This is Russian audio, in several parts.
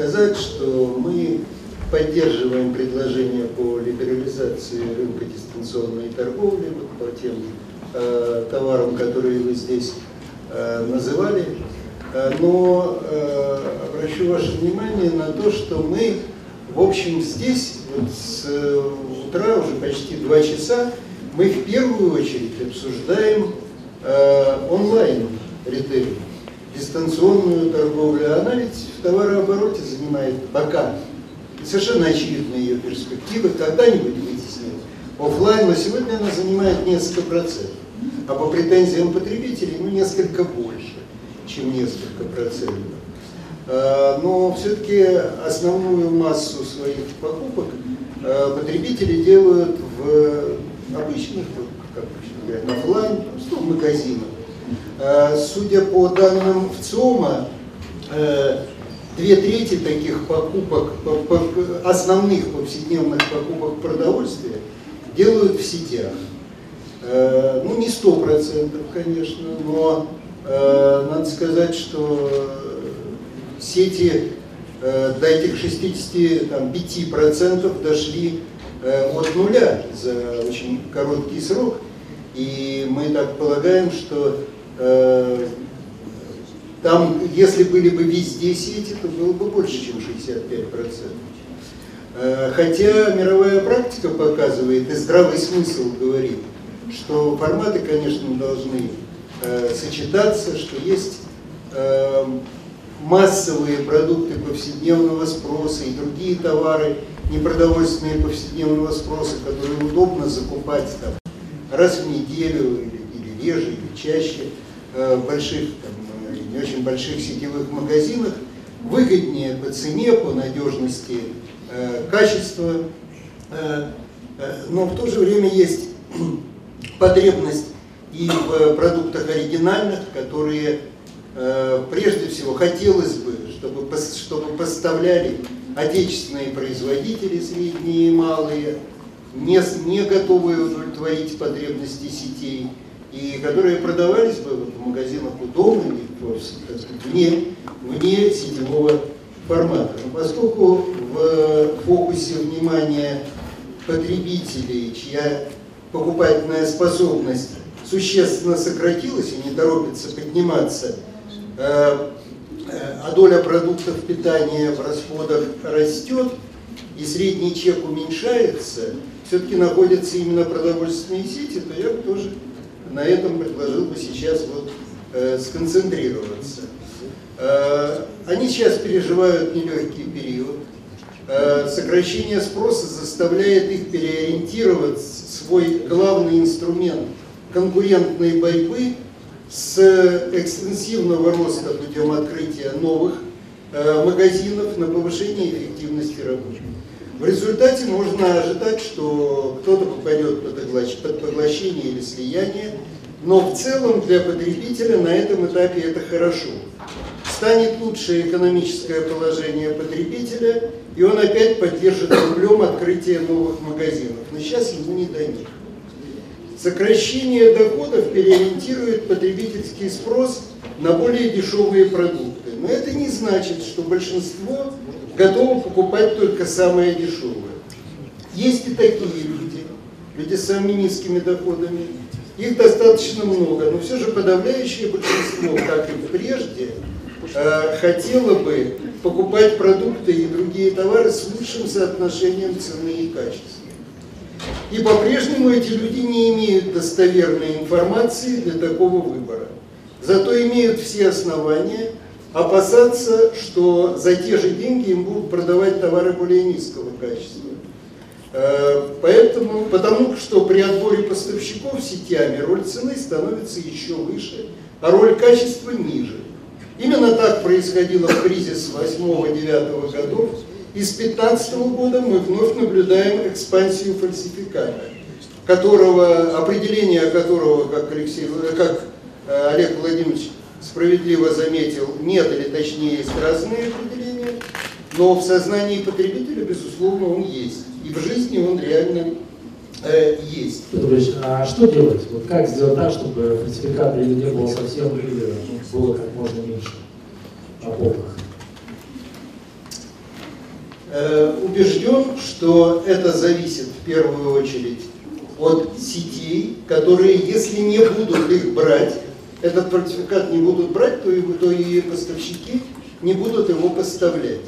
сказать, что мы поддерживаем предложение по либерализации рынка дистанционной торговли вот по тем э, товарам, которые вы здесь э, называли. Э, но э, обращу ваше внимание на то, что мы, в общем, здесь вот с э, утра уже почти два часа мы в первую очередь обсуждаем э, онлайн ритейл, дистанционную торговлю. Она ведь в товарообороте занимает пока совершенно очевидны ее перспективы, когда-нибудь вытеснит офлайн, но сегодня она занимает несколько процентов, а по претензиям потребителей ну, несколько больше, чем несколько процентов. А, но все-таки основную массу своих покупок а, потребители делают в обычных, как говорят, офлайн, в магазинах. А, судя по данным ВЦИОМа, э, две трети таких покупок, основных повседневных покупок продовольствия делают в сетях. Э, ну, не сто процентов, конечно, но э, надо сказать, что сети э, до этих 65% дошли от нуля за очень короткий срок. И мы так полагаем, что там, если были бы везде сети, то было бы больше, чем 65%. Э, хотя мировая практика показывает, и здравый смысл говорит, что форматы, конечно, должны э, сочетаться, что есть э, массовые продукты повседневного спроса и другие товары, непродовольственные повседневного спроса, которые удобно закупать там, раз в неделю или, или реже, или чаще больших там, не очень больших сетевых магазинах, выгоднее по цене, по надежности э, качества, э, э, но в то же время есть потребность и в продуктах оригинальных, которые э, прежде всего хотелось бы, чтобы, чтобы поставляли отечественные производители, средние и малые, не, не готовые удовлетворить потребности сетей, и которые продавались бы в магазинах у дома вне, вне сетевого формата. Но поскольку в фокусе внимания потребителей, чья покупательная способность существенно сократилась и не торопится подниматься, э, э, а доля продуктов питания в расходах растет, и средний чек уменьшается, все-таки находятся именно продовольственные сети, то я тоже на этом предложил бы сейчас вот э, сконцентрироваться. Э, они сейчас переживают нелегкий период. Э, сокращение спроса заставляет их переориентировать свой главный инструмент конкурентной борьбы с экстенсивного роста путем открытия новых э, магазинов на повышение эффективности работы. В результате можно ожидать, что кто-то попадет под поглощение или слияние, но в целом для потребителя на этом этапе это хорошо. Станет лучшее экономическое положение потребителя, и он опять поддержит рублем открытие новых магазинов. Но сейчас ему не до них. Сокращение доходов переориентирует потребительский спрос на более дешевые продукты. Но это не значит, что большинство готовы покупать только самое дешевое. Есть и такие люди, люди с самыми низкими доходами. Их достаточно много, но все же подавляющее большинство, как и прежде, э, хотело бы покупать продукты и другие товары с лучшим соотношением цены и качества. И по-прежнему эти люди не имеют достоверной информации для такого выбора. Зато имеют все основания опасаться, что за те же деньги им будут продавать товары более низкого качества. Э, поэтому, потому что при отборе поставщиков сетями роль цены становится еще выше, а роль качества ниже. Именно так происходило в кризис 8-9 годов, и с 2015 года мы вновь наблюдаем экспансию фальсификата, которого, определение которого, как, Алексей, как э, Олег Владимирович справедливо заметил, нет, или точнее есть разные определения, но в сознании потребителя, безусловно, он есть. И в жизни он реально э, есть. Петрович, а что делать? Вот как сделать так, чтобы фальсификата или не было совсем, или было как можно меньше на полках? э, убежден, что это зависит в первую очередь от сетей, которые, если не будут их брать, этот фальсификат не будут брать, то и, то и поставщики не будут его поставлять.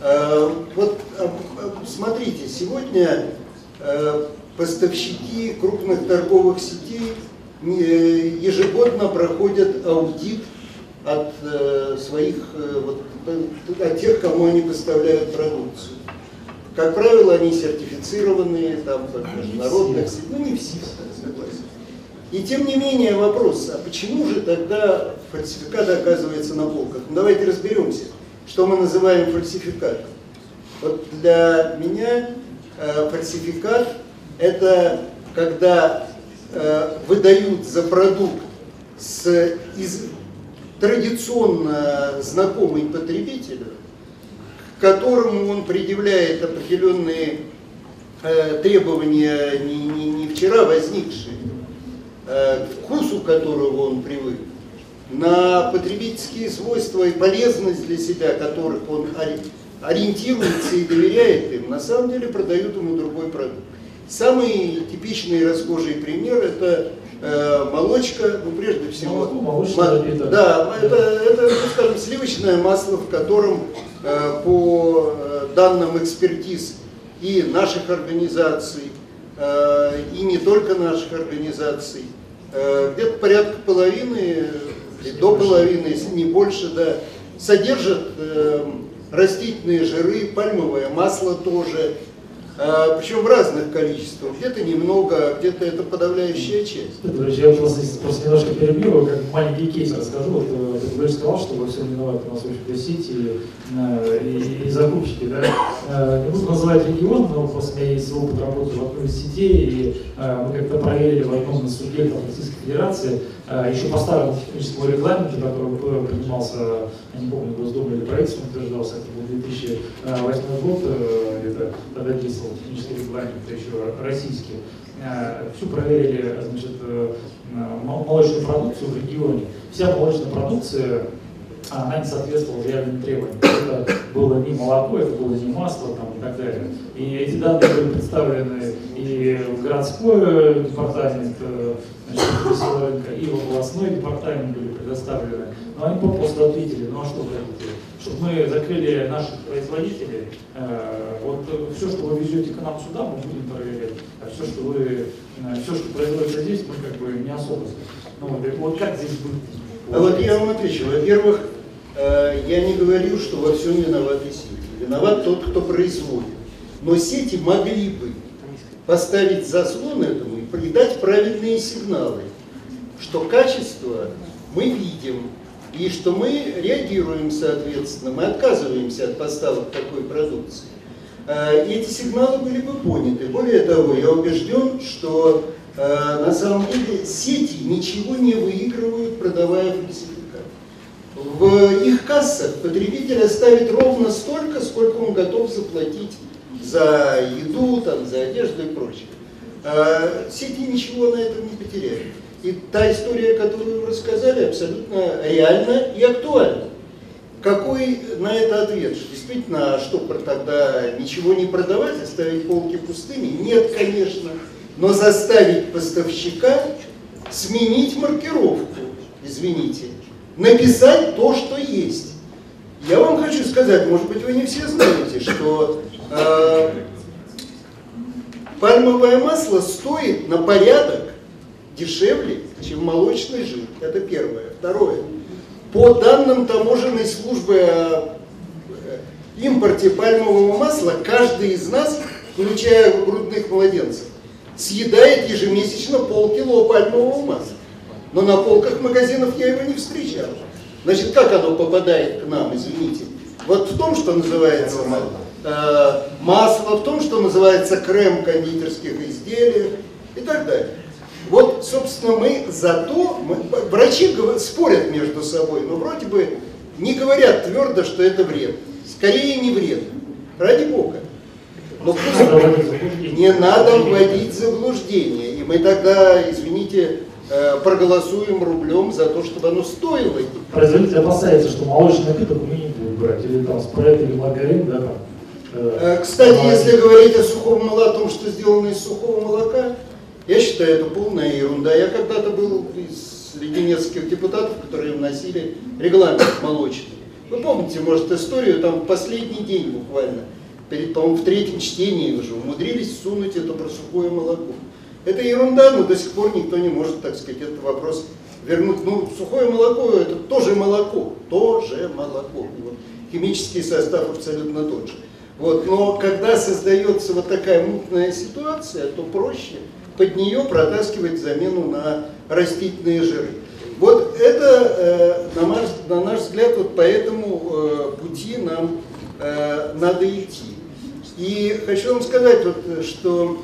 Э, вот э, смотрите, сегодня поставщики крупных торговых сетей ежегодно проходят аудит от своих, вот, от тех, кому они поставляют продукцию. Как правило, они сертифицированные, там, как международных, ну не все, согласен. И тем не менее вопрос, а почему же тогда фальсификат оказывается на полках? Ну давайте разберемся, что мы называем фальсификатом. Вот для меня э, фальсификат это когда э, выдают за продукт с из традиционно знакомый потребителю которому он предъявляет определенные э, требования, не, не, не вчера возникшие, э, вкусу которого он привык, на потребительские свойства и полезность для себя, которых он ориентируется и доверяет им, на самом деле продают ему другой продукт. Самый типичный и расхожий пример это э, молочка, ну прежде всего, Молоко, ма- да, это, это, ну, скажем, сливочное масло, в котором Э, по э, данным экспертиз и наших организаций, и не только наших организаций, где-то порядка половины, до половины, если не больше, да, содержат растительные жиры, пальмовое масло тоже, причем в разных количествах. Где-то немного, а где-то это подавляющая часть. Друзья, я просто, просто немножко перебью, как маленький кейс расскажу. Вот э, ты говоришь, сказал, что во всем виноваты у нас очень сети э, и, и закупщики. Да? Э, не буду называть регион, но просто у меня есть опыт работы в одной из сетей, и мы как-то проверили в одном из субъектов Российской Федерации, еще по старому техническому регламенту, который принимался, я не помню, Госдума или правительством утверждался, это был 2008 год, это тогда действовал был технический регламент, еще российский, э, всю проверили значит, э, молочную продукцию в регионе. Вся молочная продукция она не соответствовала реальным требованиям. Это было не молоко, это было не масло там, и так далее. И эти данные были представлены и в городской департамент э, значит, рынка, и в областной департамент были предоставлены. Но они просто ответили, ну а что хотите? Чтобы мы закрыли наших производителей. Э, вот все, что вы везете к нам сюда, мы будем проверять. А все, что вы, э, все, что производится здесь, мы как бы не особо. Ну, вот, как здесь быть? А вот я вам отвечу. Во-первых, э, я не говорю, что во всем виноваты сети. Виноват тот, кто производит. Но сети могли бы поставить заслон этому и дать правильные сигналы, что качество мы видим, и что мы реагируем соответственно, мы отказываемся от поставок такой продукции. И эти сигналы были бы поняты. Более того, я убежден, что а, на самом деле сети ничего не выигрывают, продавая фальсификат. В их кассах потребитель оставит ровно столько, сколько он готов заплатить за еду, там, за одежду и прочее. А, сети ничего на этом не потеряют. И та история, которую вы рассказали, абсолютно реальна и актуальна. Какой на это ответ? Действительно, а что тогда ничего не продавать, оставить полки пустыми? Нет, конечно. Но заставить поставщика сменить маркировку, извините, написать то, что есть. Я вам хочу сказать, может быть, вы не все знаете, что э, пальмовое масло стоит на порядок дешевле, чем молочный жир. Это первое. Второе. По данным таможенной службы о э, импорте пальмового масла, каждый из нас, включая грудных младенцев, съедает ежемесячно полкило пальмового масла. Но на полках магазинов я его не встречал. Значит, как оно попадает к нам, извините? Вот в том, что называется э, масло, в том, что называется крем кондитерских изделий и так далее. Вот, собственно, мы зато, мы, врачи спорят между собой, но вроде бы не говорят твердо, что это вред. Скорее не вред. Ради Бога. Но пусть не надо вводить заблуждение. И мы тогда, извините, э, проголосуем рублем за то, чтобы оно стоило. Производитель опасается, что молочный напиток меня не будет брать, или там спрайт, или маргарин, да, там, Э, кстати, если говорить о сухом молоке, о том, что сделано из сухого молока, я считаю, это полная ерунда. Я когда-то был среди нескольких депутатов, которые вносили регламент молочный. Вы помните, может, историю, там последний день буквально, перед, по-моему, в третьем чтении уже умудрились сунуть это про сухое молоко. Это ерунда, но до сих пор никто не может, так сказать, этот вопрос вернуть. Ну, сухое молоко – это тоже молоко, тоже молоко. Вот, химический состав абсолютно тот же. Вот, но когда создается вот такая мутная ситуация, то проще под нее протаскивать замену на растительные жиры. Вот это, э, на, наш, на наш взгляд, вот по этому э, пути нам э, надо идти. И хочу вам сказать, вот, что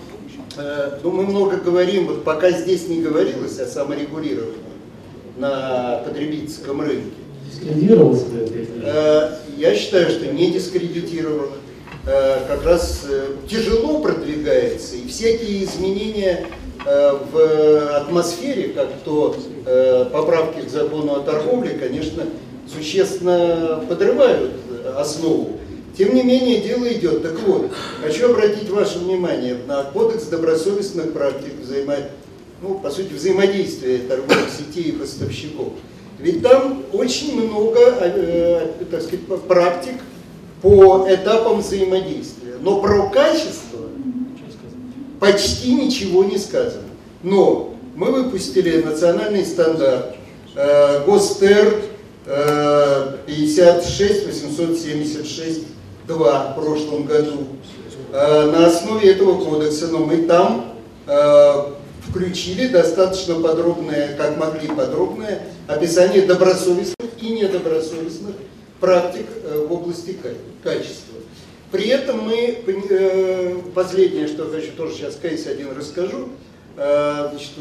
ну, мы много говорим, вот пока здесь не говорилось о саморегулировании на потребительском рынке. Дискредитировалось? Я считаю, что не дискредитировано. Как раз тяжело продвигается, и всякие изменения Э, в атмосфере, как то э, поправки к закону о торговле, конечно, существенно подрывают основу. Тем не менее, дело идет. Так вот, хочу обратить ваше внимание на кодекс добросовестных практик взаимо... ну, по сути, взаимодействия торговых сетей и поставщиков. Ведь там очень много, э, так сказать, практик по этапам взаимодействия. Но про качество почти ничего не сказано. Но мы выпустили национальный стандарт э, ГОСТЕР э, 56876-2 в прошлом году. Э, на основе этого кодекса, но мы там э, включили достаточно подробное, как могли подробное, описание добросовестных и недобросовестных практик э, в области качества. При этом мы, э, последнее, что хочу тоже сейчас кейс один расскажу, э, значит,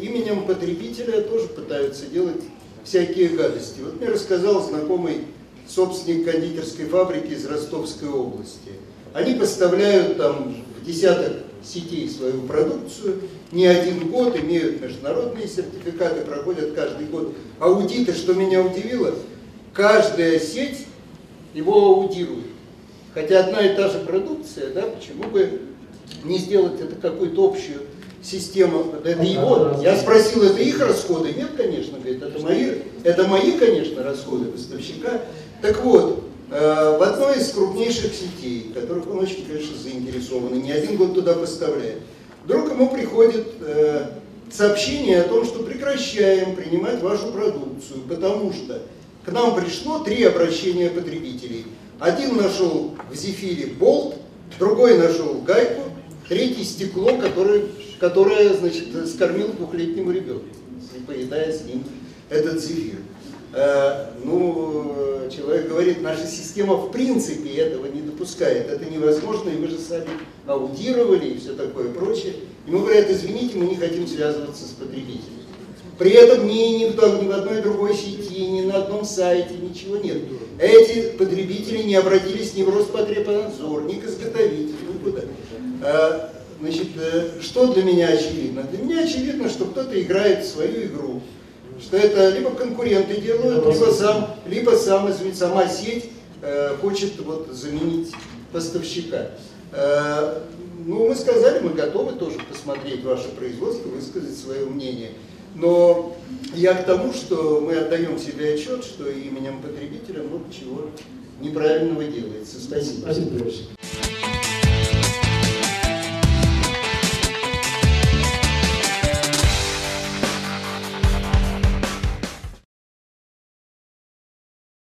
именем потребителя тоже пытаются делать всякие гадости. Вот мне рассказал знакомый собственник кондитерской фабрики из Ростовской области. Они поставляют там в десяток сетей свою продукцию, не один год, имеют международные сертификаты, проходят каждый год аудиты. Что меня удивило, каждая сеть его аудирует. Хотя одна и та же продукция, да, почему бы не сделать это какую-то общую систему, это его, я спросил, это их расходы? Нет, конечно, говорит, это мои, это мои, конечно, расходы поставщика. Так вот, э, в одной из крупнейших сетей, которых он очень, конечно, заинтересован, и не один год туда поставляет, вдруг ему приходит э, сообщение о том, что прекращаем принимать вашу продукцию, потому что к нам пришло три обращения потребителей – один нашел в зефире болт, другой нашел гайку, третий стекло, которое, которое значит, скормил двухлетнему ребенку, поедая с ним этот зефир. Э, ну, человек говорит, наша система в принципе этого не допускает, это невозможно, и мы же сами аудировали и все такое прочее. И мы говорят, извините, мы не хотим связываться с потребителем. При этом ни, ни, в, ни в одной другой сети, ни на одном сайте ничего нет. Эти потребители не обратились ни в Роспотребнадзор, ни к изготовителю, никуда. А, значит, э, что для меня очевидно? Для меня очевидно, что кто-то играет в свою игру. Что это либо конкуренты делают, либо, сам, либо сам, извините, сама сеть э, хочет вот, заменить поставщика. Э, ну, мы сказали, мы готовы тоже посмотреть ваше производство, высказать свое мнение. Но я к тому, что мы отдаем себе отчет, что именем потребителя много чего неправильного делается. Спасибо. Спасибо,